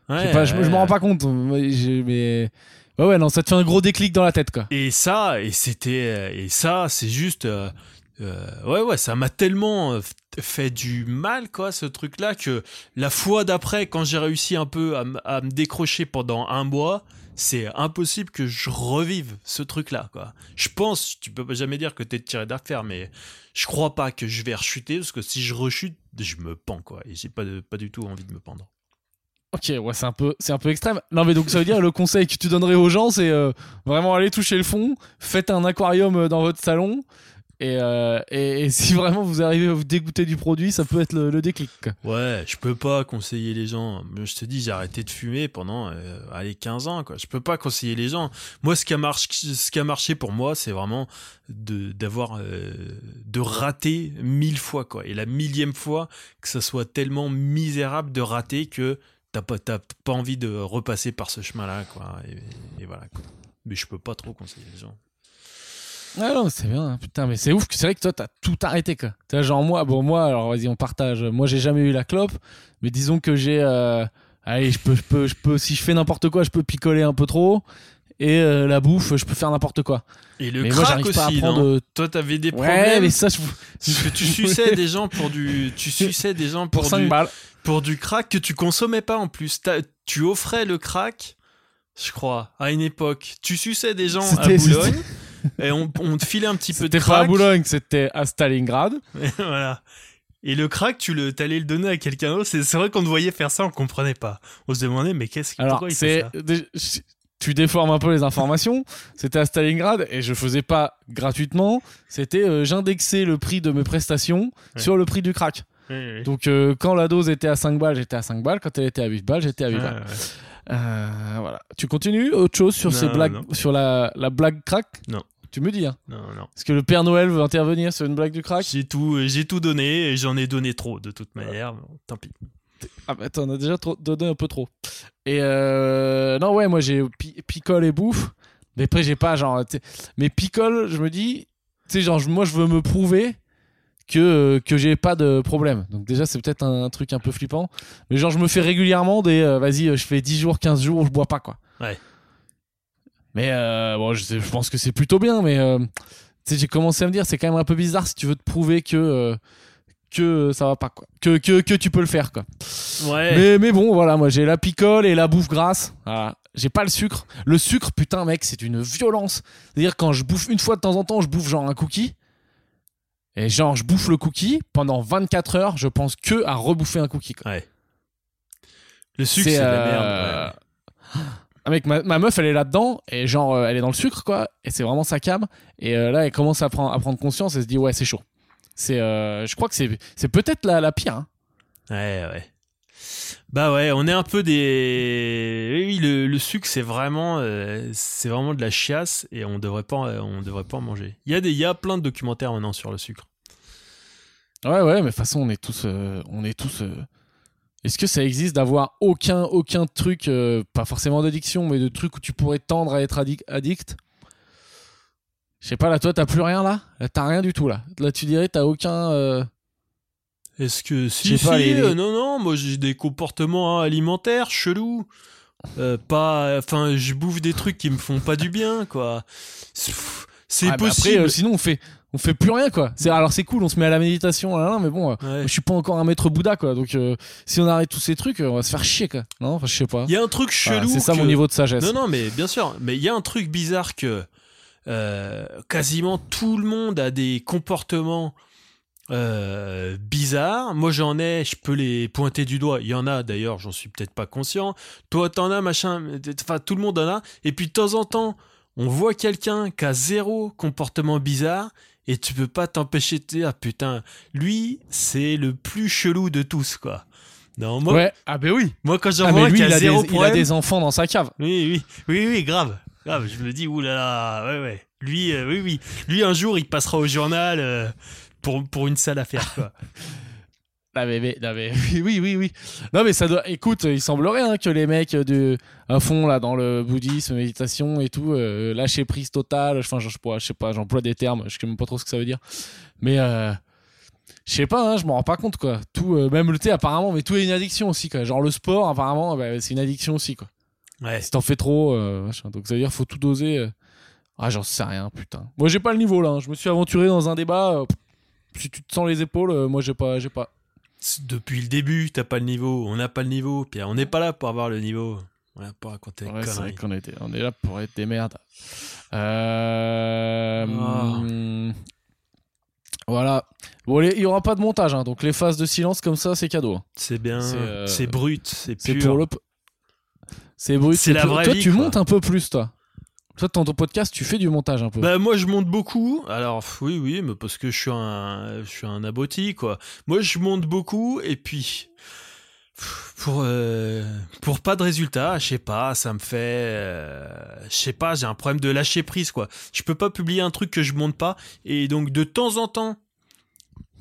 Je Ouais, je, m'en rends pas compte. mais. Ouais, ouais, non, ça te fait un gros déclic dans la tête, quoi. Et ça, et c'était, et ça, c'est juste, euh, euh, ouais, ouais, ça m'a tellement euh, fait du mal, quoi, ce truc-là, que la fois d'après, quand j'ai réussi un peu à me décrocher pendant un mois, c'est impossible que je revive ce truc-là, quoi. Je pense, tu peux jamais dire que t'es tiré d'affaire, mais je crois pas que je vais rechuter, parce que si je rechute, je me pends, quoi, et j'ai pas, pas du tout envie de me pendre. Ok, ouais, c'est un peu, c'est un peu extrême. Non, mais donc ça veut dire le (laughs) conseil que tu donnerais aux gens, c'est euh, vraiment aller toucher le fond, faites un aquarium euh, dans votre salon, et, euh, (laughs) si vraiment vous arrivez à vous dégoûter du produit, ça peut être le, déclic. Ouais, je peux pas conseiller les gens. Je te dis, j'ai arrêté de fumer pendant euh, allez 15 ans quoi. Je peux pas conseiller les gens. Moi ce qui a marché pour moi, c'est vraiment de euh, de rater mille fois quoi. Et la millième fois que ça soit tellement misérable de rater que t'as pas pas envie de repasser par ce chemin-là. Et, voilà. Mais je peux pas trop conseiller les gens. Ah non, c'est bien, hein. putain, mais c'est ouf, c'est vrai que toi, t'as tout arrêté, quoi. Tu vois, genre moi, bon, moi, alors vas-y, on partage. Moi, j'ai jamais eu la clope, mais disons que j'ai. euh, Allez, je peux, je peux, je peux, si je fais n'importe quoi, je peux picoler un peu trop, et euh, la bouffe, je peux faire n'importe quoi. Et le mais moi, crack j'arrive pas à aussi, prendre. non Toi t'avais des Ouais, problèmes. mais ça, je. Parce que tu suçais des gens pour du, tu suçais des gens pour, Pour 5 du, balles. pour du crack que tu consommais pas en plus. T'as- Tu offrais le crack, je crois, à une époque. Tu suçais des gens à Boulogne et on, on te filait un petit peu de C'était pas à crack. Boulogne, c'était à Stalingrad. (laughs) Voilà. Et le crack, tu le, t'allais le donner à quelqu'un d'autre. C'est vrai qu'on te voyait faire ça, on comprenait pas. On se demandait, mais qu'est-ce qu'il pourquoi il fait ça? Tu déformes un peu les informations. (laughs) C'était à Stalingrad et je faisais pas gratuitement. C'était euh, j'indexais le prix de mes prestations Ouais. sur le prix du crack. Donc euh, quand la dose était à 5 balles, j'étais à 5 balles. Quand elle était à 8 balles, j'étais à 8 Ouais, balles. Euh, voilà. Tu continues autre chose sur ces blagues, non. sur la, la blague crack? Non. Tu me dis, hein Non, non. Est-ce que le Père Noël veut intervenir sur une blague du crack? J'ai tout, j'ai tout donné et j'en ai donné trop de toute manière. Bon, tant pis. Ah bah t'en as déjà trop- donné un peu trop. Et euh, non ouais moi j'ai pi- picole et bouffe. Mais après j'ai pas genre... Mais picole je me dis... Tu sais genre moi je veux me prouver que, euh, que j'ai pas de problème. Donc déjà c'est peut-être un, truc un peu flippant. Mais genre je me fais régulièrement des... euh, Vas-y euh, je fais 10 jours, 15 jours je bois pas quoi. Ouais. Mais euh, bon je, je pense que c'est plutôt bien mais... euh, j'ai commencé à me dire c'est quand même un peu bizarre si tu veux te prouver que... euh, que ça va pas quoi. Que, que, que tu peux le faire quoi. Ouais. Mais, mais bon, voilà, moi j'ai la picole et la bouffe grasse. Voilà. J'ai pas le sucre. Le sucre, putain, mec, c'est une violence. C'est-à-dire, quand je bouffe une fois de temps en temps, je bouffe genre un cookie. Et genre, je bouffe le cookie. Pendant 24 heures, je pense que à rebouffer un cookie. Quoi. Ouais. Le sucre, c'est de la euh, merde. Ah, mec, ma, ma meuf, elle est là-dedans. Et genre, euh, elle est dans le sucre, quoi. Et c'est vraiment sa cam. Et euh, là, elle commence à, prendre- à prendre conscience et se dit, ouais, c'est chaud. C'est, euh, je crois que c'est, peut-être la, la pire. hein. Ouais, ouais. Bah ouais, on est un peu des. Oui, le, le sucre, c'est vraiment, euh, c'est vraiment de la chiasse et on devrait pas, on devrait pas en manger. Il y a des, il y a plein de documentaires maintenant sur le sucre. Ouais, ouais, mais de toute façon, on est tous. euh, on est tous euh, Est-ce que ça existe d'avoir aucun, aucun truc, euh, pas forcément d'addiction, mais de trucs où tu pourrais tendre à être addic- addict? Je sais pas, là, toi, t'as plus rien là? Là, T'as rien du tout là. Là, tu dirais, t'as aucun. euh, Est-ce que si, pas, si, les- les- euh, non, non, moi j'ai des comportements hein, alimentaires chelous. Euh, pas, enfin, je bouffe des trucs qui me font pas du bien, quoi. C'est- ah, bah possible. Après, sinon, on fait, on fait plus rien quoi. C'est alors c'est cool, on se met à la méditation, là, là, mais bon, euh, Ouais. je suis pas encore un maître Bouddha quoi. Donc euh, si on arrête tous ces trucs, euh, on va se faire chier quoi. Non, enfin, je sais pas. Il y a un truc Voilà, chelou. c'est ça que- mon niveau de sagesse. Non, non, mais bien sûr. Mais il y a un truc bizarre que euh, quasiment tout le monde a des comportements euh, bizarres. Moi, j'en ai, je peux les pointer du doigt. Il y en a d'ailleurs, j'en suis peut-être pas conscient. Toi, t'en as, machin. Enfin, tout le monde en a. Et puis, de temps en temps, on voit quelqu'un qui a zéro comportement bizarre. Et tu peux pas t'empêcher de dire, ah putain, lui, c'est le plus chelou de tous, quoi. Non, moi, Ouais, ah ben oui. moi quand j'en Ah, vois mais un lui, qui il a a, des, zéro il a problème, des enfants dans sa cave. oui, oui, oui, oui, grave. Grave, je me dis, oulala, ouais, ouais. Lui, euh, oui, oui. Lui, un jour, il passera au journal euh, pour, pour une sale affaire, quoi. (laughs) (laughs) Oui, oui, oui. Non mais ça doit. Écoute, il semblerait hein, que les mecs de à fond là dans le bouddhisme, méditation et tout, euh, lâcher prise totale. Enfin, je, je, je sais pas, j'emploie des termes, je sais même pas trop ce que ça veut dire. Mais euh, je sais pas, hein, je m'en rends pas compte quoi. Tout, euh, même le thé apparemment, mais tout est une addiction aussi quoi. Genre le sport apparemment, bah, c'est une addiction aussi quoi. Ouais. Si t'en fais trop, euh, machin. donc ça veut dire faut tout doser. euh. Ah j'en sais rien, putain. Moi j'ai pas le niveau là. hein. Je me suis aventuré dans un débat. euh, si tu te sens les épaules, euh, moi j'ai pas, j'ai pas. Depuis le début, t'as pas le niveau, on n'a pas le niveau, Pierre. On n'est pas là pour avoir le niveau. On n'a pas raconter des Ouais, c'est vrai qu'on était, on est là pour être des merdes. Euh, Ah. hum, Voilà. Bon, il y aura pas de montage, hein, donc les phases de silence comme ça, c'est cadeau. hein. C'est bien, C'est, euh, brut, c'est C'est pur. pour le. p- C'est brut. C'est la pur. vraie Toi, vie, tu quoi. montes un peu plus, toi. Toi, dans ton podcast, tu fais du montage un peu. Bah moi je monte beaucoup. Alors oui oui, mais parce que je suis un je quoi. Moi je monte beaucoup et puis euh, pour pas de résultat, je sais pas, ça me fait euh, je sais pas, j'ai un problème de lâcher prise quoi. Je peux pas publier un truc que je monte pas et donc de temps en temps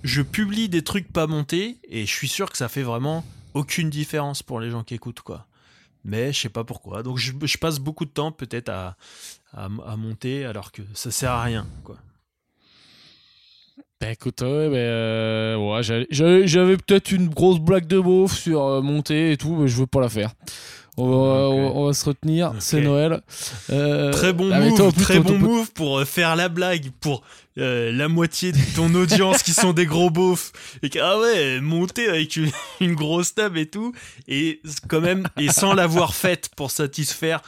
je publie des trucs pas montés et je suis sûr que ça fait vraiment aucune différence pour les gens qui écoutent quoi. Mais je sais pas pourquoi. Donc je, passe beaucoup de temps peut-être à, monter alors que ça sert à rien quoi. Bah écoute, ouais, euh, ouais, j'avais- j'avais j'avais peut-être une grosse blague de beauf sur euh, monter et tout, mais je veux pas la faire. On va, Ok. on va- on va se retenir, c'est Noël. Euh, Très bon ah, move, toi, en plus, très ton- bon ton- move pour euh, faire la blague pour euh, la moitié de ton audience qui sont des gros beaufs et que, ah ouais monter avec une, (laughs) une grosse table et tout et quand même et sans l'avoir faite pour satisfaire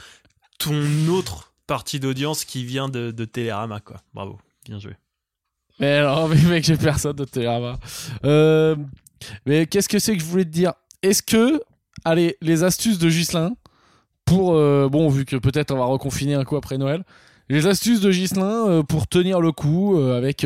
ton autre partie d'audience qui vient de, de Télérama quoi. Bravo, bien joué. Mais alors, (laughs) mais mec, j'ai personne de Télérama. Euh, mais qu'est-ce que c'est que je voulais te dire? Est-ce que, allez, les astuces de Gislin pour, euh, bon, vu que peut-être on va reconfiner un coup après Noël, les astuces de Gislin euh, pour tenir le coup euh, avec,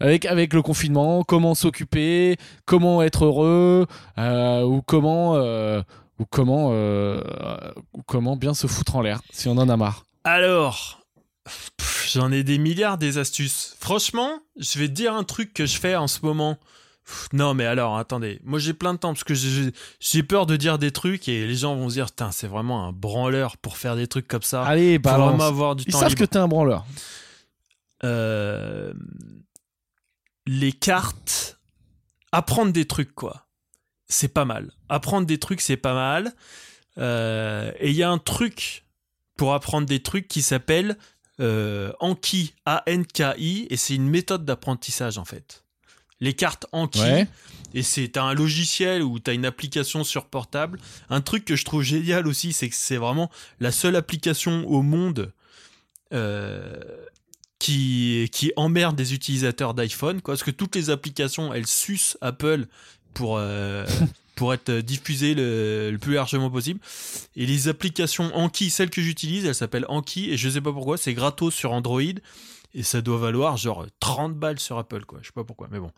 avec, avec le confinement, comment s'occuper, comment être heureux, ou comment, ou comment, ou comment bien se foutre en l'air si on en a marre. Alors, j'en ai des milliards des astuces. Franchement, je vais te dire un truc que je fais en ce moment. Non, mais alors, attendez. Moi, j'ai plein de temps parce que j'ai peur de dire des trucs et les gens vont se dire, putain, c'est vraiment un branleur pour faire des trucs comme ça. Allez, balance. vraiment avoir du Ils temps savent que libre. t'es un branleur. Euh, les cartes, apprendre des trucs, quoi. C'est pas mal. Apprendre des trucs, c'est pas mal. Euh, et il y a un truc pour apprendre des trucs qui s'appelle euh, Anki, A-N-K-I, et c'est une méthode d'apprentissage, en fait. Les cartes Anki, Ouais. et c'est un logiciel ou t'as une application sur portable. Un truc que je trouve génial aussi, c'est que c'est vraiment la seule application au monde euh, qui, qui emmerde des utilisateurs d'iPhone. Parce que toutes les applications, elles sucent Apple pour, euh, (laughs) pour être diffusées le, le plus largement possible. Et les applications Anki, celles que j'utilise, elles s'appellent Anki, et je sais pas pourquoi, c'est gratos sur Android. Et ça doit valoir genre 30 balles sur Apple, quoi. Je sais pas pourquoi, mais bon.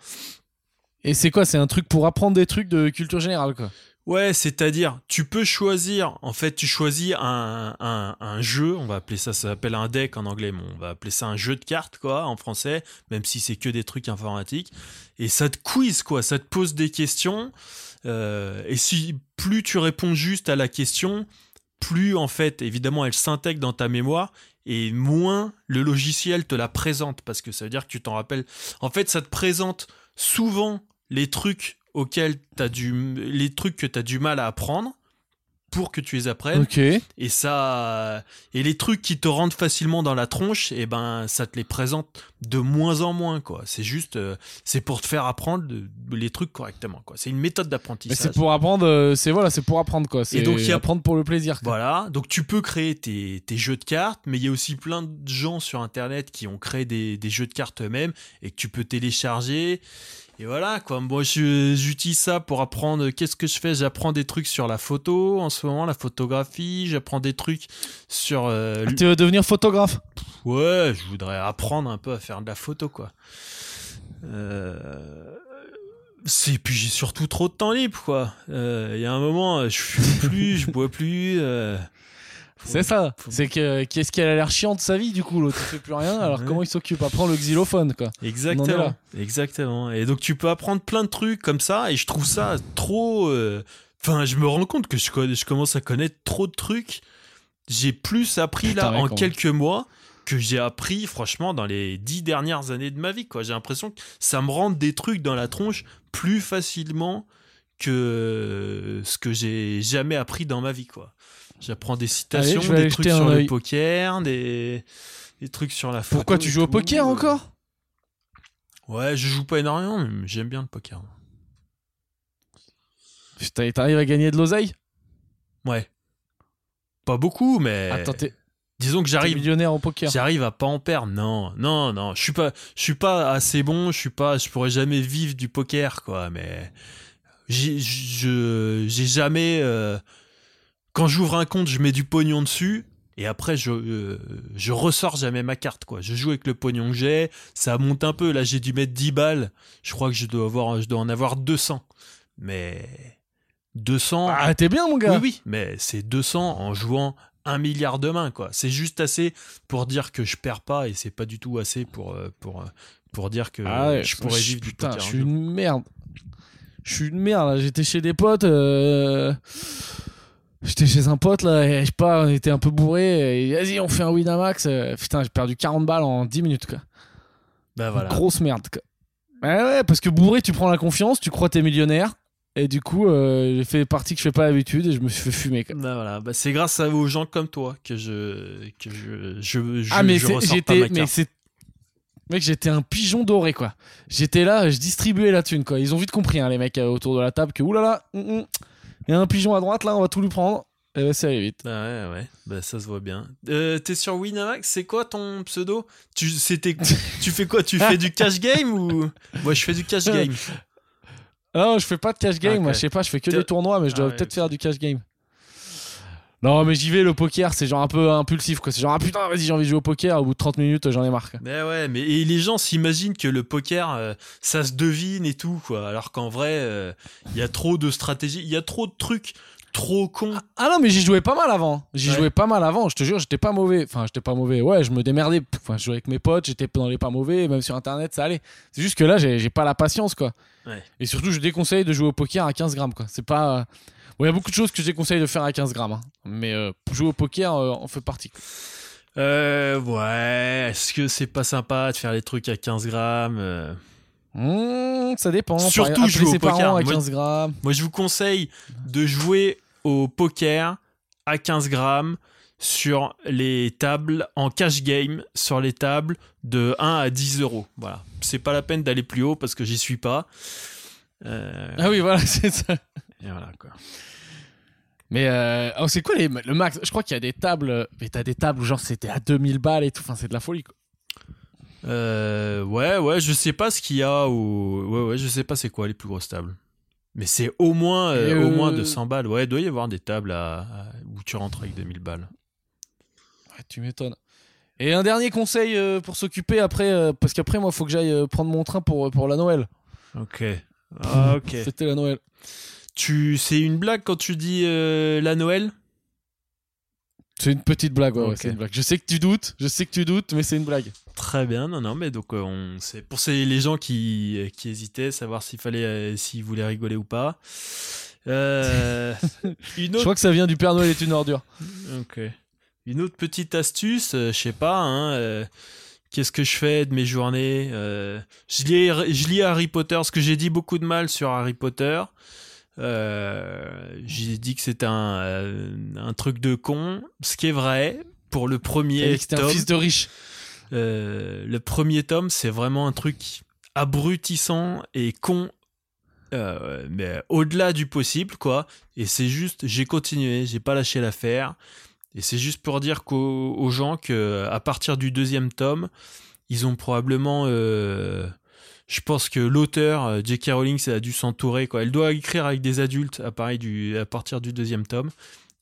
Et c'est quoi C'est un truc pour apprendre des trucs de culture générale, quoi? Ouais, c'est-à-dire, tu peux choisir, en fait, tu choisis un, un, un jeu, on va appeler ça, ça s'appelle un deck en anglais, mais on va appeler ça un jeu de cartes, quoi, en français, même si c'est que des trucs informatiques. Et ça te quiz, quoi, ça te pose des questions. euh, et si plus tu réponds juste à la question, plus, en fait, évidemment, elle s'intègre dans ta mémoire, et moins le logiciel te la présente, parce que ça veut dire que tu t'en rappelles. En fait, ça te présente souvent les trucs auxquels t'as les trucs que tu as du mal à apprendre pour que tu les apprennes. Ok. Et ça, et les trucs qui te rentrent facilement dans la tronche, et ben, ça te les présente de moins en moins, quoi. C'est juste, euh, c'est pour te faire apprendre les trucs correctement, quoi. C'est une méthode d'apprentissage. c'est pour apprendre, euh, c'est voilà, c'est pour apprendre quoi. C'est donc, il y a- apprendre pour le plaisir. quoi. Voilà, donc tu peux créer tes, tes jeux de cartes, mais il y a aussi plein de gens sur Internet qui ont créé des, des jeux de cartes eux-mêmes et que tu peux télécharger. Et voilà, quoi. Moi, j'utilise ça pour apprendre. Qu'est-ce que je fais J'apprends des trucs sur la photo en ce moment, la photographie. J'apprends des trucs sur. euh, Ah, tu veux devenir photographe? Ouais, je voudrais apprendre un peu à faire de la photo, quoi. Euh... C'est puis j'ai surtout trop de temps libre, quoi. Euh, Il y a un moment, je fume plus, je bois plus. euh, C'est ça. C'est que qu'est-ce qu'elle a l'air chiant de sa vie du coup l'autre il fait plus rien alors comment il s'occupe? Apprends le xylophone quoi. Exactement. Exactement. Et donc tu peux apprendre plein de trucs comme ça, et je trouve ça trop. euh, Enfin, je me rends compte que je, je commence à connaître trop de trucs. J'ai plus appris Putain, là en même. quelques mois que j'ai appris franchement dans les dix dernières années de ma vie. Quoi, j'ai l'impression que ça me rentre des trucs dans la tronche plus facilement que ce que j'ai jamais appris dans ma vie. Quoi, j'apprends des citations, Allez, des trucs sur le poker, des des trucs sur la photo. Pourquoi tu joues au poker encore? Ouais, je joue pas énormément, mais j'aime bien le poker. Putain, t'arrives à gagner de l'oseille? Ouais. Pas beaucoup, mais Attends, t'es disons que j'arrive millionnaire au poker. j'arrive à pas en perdre. Non, non, non, je suis pas je suis pas assez bon, je suis pas je pourrais jamais vivre du poker quoi, mais j'ai je j'ai jamais euh, quand j'ouvre un compte, je mets du pognon dessus et après je euh, je ressors jamais ma carte quoi. Je joue avec le pognon que j'ai, ça monte un peu là, j'ai dû mettre 10 balles. Je crois que je dois avoir je dois en avoir 200. Mais 200 Ah, t'es bien mon gars. oui, oui, mais c'est 200 en jouant un milliard de mains, quoi. C'est juste assez pour dire que je perds pas et c'est pas du tout assez pour, euh, pour, euh, pour dire que Ah ouais, je pourrais vivre du putain, je suis une merde. Je suis une merde. là. J'étais chez des potes. euh, J'étais chez un pote là, et je sais pas, on était un peu bourré. Et vas-y, on fait un Winamax. euh, Putain, j'ai perdu 40 balles en 10 minutes quoi. Bah voilà. Grosse merde quoi. Ouais, ouais, parce que bourré, tu prends la confiance, tu crois t'es millionnaire. Et du coup, euh, j'ai fait partie que je fais pas d'habitude et je me suis fait fumer. Quoi. Bah voilà. Bah, c'est grâce à aux gens comme toi que je que je je, je ah mais j'étais, mais c'est, mec, j'étais un pigeon doré quoi. J'étais là, je distribuais la thune quoi. Ils ont vite compris hein, les mecs euh, autour de la table que oulala, hum, hum, il y a un pigeon à droite là, on va tout lui prendre. Et bah c'est vite. Bah ouais, ouais, bah ça se voit bien. Euh, T'es sur Winamax, c'est quoi ton pseudo? Tu, c'était, (laughs) tu fais quoi? Tu fais du cash game ou? Moi je fais du cash (laughs) game. Ah non, je fais pas de cash game, Ok. moi je sais pas, je fais que des tournois, mais je dois Ah peut-être faire du cash game. Non, mais j'y vais, le poker, c'est genre un peu impulsif quoi. C'est genre, ah putain, vas-y, j'ai envie de jouer au poker, au bout de 30 minutes, j'en ai marre. Mais ouais, mais et les gens s'imaginent que le poker, euh, ça se devine et tout, quoi. Alors qu'en vrai, euh, il y a trop de stratégies, il y a trop de trucs trop cons. Ah non, mais j'y jouais pas mal avant. J'y Ouais. jouais pas mal avant, je te jure, j'étais pas mauvais. Enfin, j'étais pas mauvais. Ouais, je me démerdais. Enfin, je jouais avec mes potes, j'étais dans les pas mauvais, même sur internet, ça allait. C'est juste que là, j'ai pas la patience, quoi. Ouais. Et surtout, je déconseille de jouer au poker à 15 grammes, quoi. C'est pas. Il y a beaucoup de choses que je déconseille de faire à 15 grammes. hein. Mais euh, jouer au poker euh, en fait partie. Euh, ouais, est-ce que c'est pas sympa de faire les trucs à 15 grammes euh? Mmh, ça dépend. Surtout jouer au poker. à Moi- 15 grammes. Moi, je vous conseille de jouer au poker à 15 grammes sur les tables en cash game, sur les tables de 1 à 10 euros. Voilà. C'est pas la peine d'aller plus haut parce que j'y suis pas. Euh, Ah oui, voilà, (laughs) c'est ça. Et voilà, quoi. Mais euh, oh, c'est quoi les, le max? Je crois qu'il y a des tables. Mais t'as des tables où genre c'était à 2000 balles et tout. Enfin, c'est de la folie, quoi. Euh, ouais, ouais, je sais pas ce qu'il y a au. Ouais, ouais, je sais pas c'est quoi les plus grosses tables. Mais c'est au moins, euh, au moins 200 balles. Ouais, il doit y avoir des tables à, à- où tu rentres avec 2000 balles. Ouais, tu m'étonnes. Et un dernier conseil pour s'occuper après, parce qu'après moi, faut que j'aille prendre mon train pour, pour la Noël. Ok. Ah, ok. (laughs) C'était la Noël. Tu, c'est une blague quand tu dis euh, la Noël? C'est une petite blague, ouais, ouais, Ok. c'est une blague. Je sais que tu doutes, je sais que tu doutes, mais c'est une blague. Très bien, non, non, mais donc euh, on, c'est pour ces, les gens qui, euh, qui hésitaient, savoir s'il fallait, euh, s'ils voulaient rigoler ou pas. Euh, (laughs) une Je autre crois que ça vient du Père Noël est une ordure. Ok. Une autre petite astuce, euh, je sais pas, hein, euh, qu'est-ce que je fais de mes journées euh, je, lis, je lis Harry Potter, parce que j'ai dit beaucoup de mal sur Harry Potter. Euh, J'ai dit que c'était un, euh, un truc de con, ce qui est vrai pour le premier C'était un tome. fils de riche. Euh, le premier tome, c'est vraiment un truc abrutissant et con, mais au-delà du possible, quoi. Et c'est juste, j'ai continué, j'ai pas lâché l'affaire. Et c'est juste pour dire aux gens que à partir du deuxième tome, ils ont probablement, je pense que l'auteur euh, J.K. Rowling, ça a dû s'entourer, quoi. Elle doit écrire avec des adultes à, pareil, du, à partir du deuxième tome.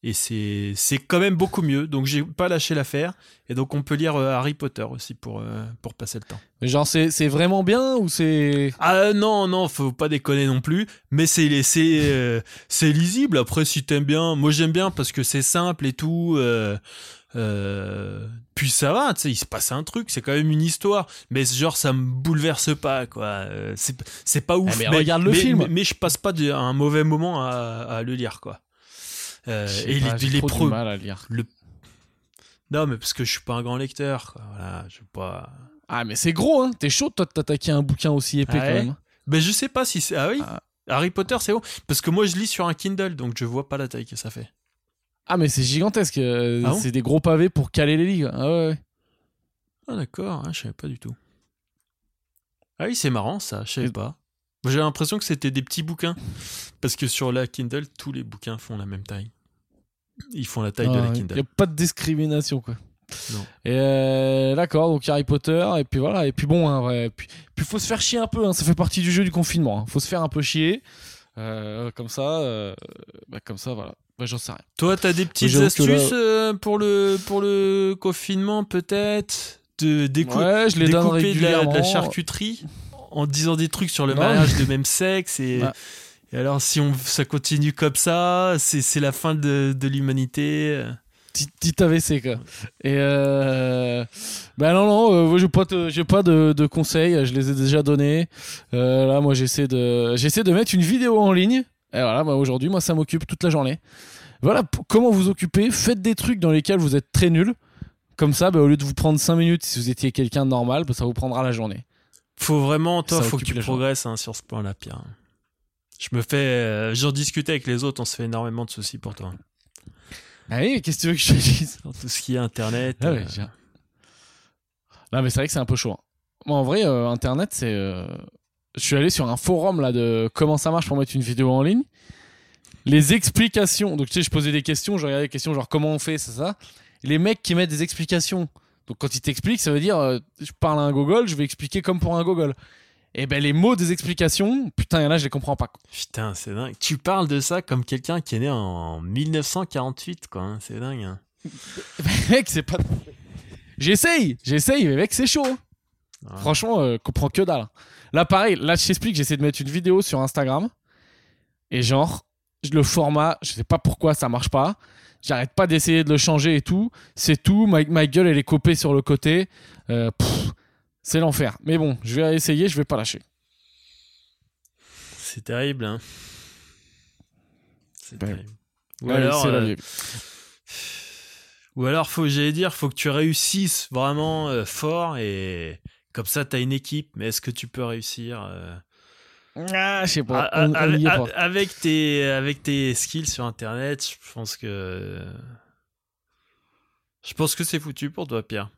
Et c'est c'est quand même beaucoup mieux. Donc j'ai pas lâché l'affaire. Et donc on peut lire euh, Harry Potter aussi pour, euh, pour passer le temps. Mais genre, c'est c'est vraiment bien ou c'est. Ah non, non, faut pas déconner non plus. Mais c'est c'est euh, c'est lisible. Après, si t'aimes bien, moi j'aime bien parce que c'est simple et tout. Euh, puis ça va, tu sais, il se passe un truc. C'est quand même une histoire. Mais genre, ça me bouleverse pas, quoi. Euh, c'est pas ouf. Ah, mais regarde le film. Mais, je passe pas de- un mauvais moment à, à le lire, quoi. Euh, et pas, les, j'ai les trop pro- du mal à lire. Non, mais parce que je suis pas un grand lecteur. Quoi. Voilà, je pas. Ah, mais c'est gros, hein. T'es chaud, toi, de t'attaquer à un bouquin aussi épais Ah quand ouais même. Ben je sais pas si c'est. Ah oui. Ah. Harry Potter, c'est bon. Parce que moi, je lis sur un Kindle, donc je vois pas la taille que ça fait. Ah, mais c'est gigantesque. euh, Ah bon c'est des gros pavés pour caler les livres. Ah ouais, ouais. Ah d'accord, hein, je savais pas du tout. Ah oui, c'est marrant ça, je savais Et- pas. J'ai l'impression que c'était des petits bouquins. Parce que sur la Kindle, tous les bouquins font la même taille. Ils font la taille de la Il n'y Kindle. a pas de discrimination, quoi. Non. Et euh, d'accord, donc Harry Potter, et puis voilà, et puis bon, hein, ouais, puis, puis faut se faire chier un peu, hein, ça fait partie du jeu du confinement, hein, faut se faire un peu chier, euh, comme ça, euh, bah, comme ça, voilà, bah, j'en sais rien. Toi, t'as des petites là- astuces euh, pour, le, pour le confinement, peut-être? De décou- Ouais, je les donne découper de la, régulièrement. de la charcuterie en disant des trucs sur le Non. mariage de même sexe et, Ouais. et alors si on ça continue comme ça c'est c'est la fin de, de l'humanité Petit, AVC, quoi. Et euh, bah non, non, euh, j'ai pas, de, j'ai pas de, de conseils, je les ai déjà donnés. Euh, là, moi, j'essaie de, j'essaie de mettre une vidéo en ligne. Et voilà, bah, aujourd'hui, moi, ça m'occupe toute la journée. Voilà, comment vous occuper Faites des trucs dans lesquels vous êtes très nul. Comme ça, bah, au lieu de vous prendre 5 minutes si vous étiez quelqu'un de normal, bah, ça vous prendra la journée. faut vraiment toi Ça faut que tu progresses hein, sur ce point là Pierre je me fais euh, j'en discutais avec les autres on se fait énormément de soucis pour toi Ah oui, mais qu'est-ce que tu veux que je te dise? Tout ce qui est internet Ah euh, Non, mais c'est vrai que c'est un peu chaud. hein. Moi, en vrai, euh, Internet, c'est. Je suis allé sur un forum là de comment ça marche pour mettre une vidéo en ligne. Les explications. Donc, tu sais, je posais des questions, je regardais des questions genre comment on fait, c'est ça. Les mecs qui mettent des explications. Donc, quand ils t'expliquent, ça veut dire euh, je parle à un Google, je vais expliquer comme pour un Google. Et ben, les mots des explications, putain, il y en a, je les comprends pas. quoi. putain c'est dingue tu parles de ça comme quelqu'un qui est né en 1948 quoi hein, c'est dingue hein. (laughs) mec, c'est pas. J'essaye, j'essaye, mais mec, c'est chaud. hein. Ouais. Franchement, euh, comprends que dalle. Là, pareil, là, je t'explique, j'essaie de mettre une vidéo sur Instagram. Et genre, le format, je sais pas pourquoi ça marche pas. J'arrête pas d'essayer de le changer et tout. C'est tout. Ma, ma gueule, elle est copée sur le côté. Euh, c'est l'enfer. Mais bon, je vais essayer, je vais pas lâcher. c'est terrible hein. c'est Ouais. terrible ou Ouais, alors c'est la euh. Ou alors, faut, j'allais dire, faut que tu réussisses vraiment euh, fort et comme ça, t'as une équipe. Mais est-ce que tu peux réussir euh, Ah, je sais pas. on- on avec tes avec tes skills sur Internet Je pense que je pense que c'est foutu pour toi, Pierre.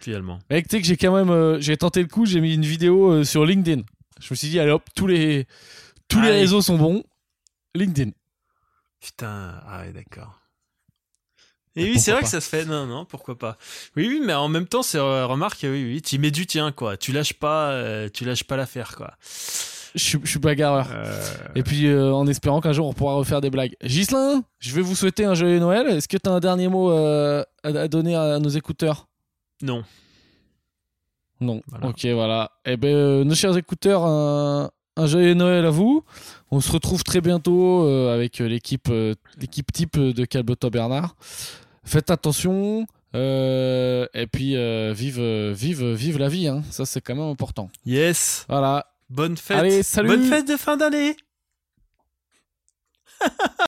Finalement. Mec, tu sais que j'ai quand même euh, j'ai tenté le coup, j'ai mis une vidéo euh, sur LinkedIn. Je me suis dit allez hop, tous les tous les réseaux sont bons. LinkedIn. Putain, ah ouais, d'accord. Et oui, c'est vrai pas que ça se fait. Non, non, pourquoi pas. Oui, oui, mais en même temps, c'est euh, remarque, oui, oui, tu mets du tien, quoi. Tu lâches pas, euh, tu lâches pas l'affaire, quoi. Je suis- je suis bagarreur. Et puis euh, en espérant qu'un jour on pourra refaire des blagues. Gislin, je vais vous souhaiter un joyeux Noël. Est-ce que tu as un dernier mot euh, à, à donner à nos écouteurs? Non. Non. Voilà. Ok, voilà. Eh ben, euh, nos chers écouteurs, un, un joyeux Noël à vous. On se retrouve très bientôt euh, avec euh, l'équipe euh, l'équipe type de Calbota Bernard. Faites attention. euh, et puis euh, vive, euh, vive, vive la vie. hein. Ça, c'est quand même important. Yes. Voilà. Bonne fête. Allez, salut. Bonne fête de fin d'année.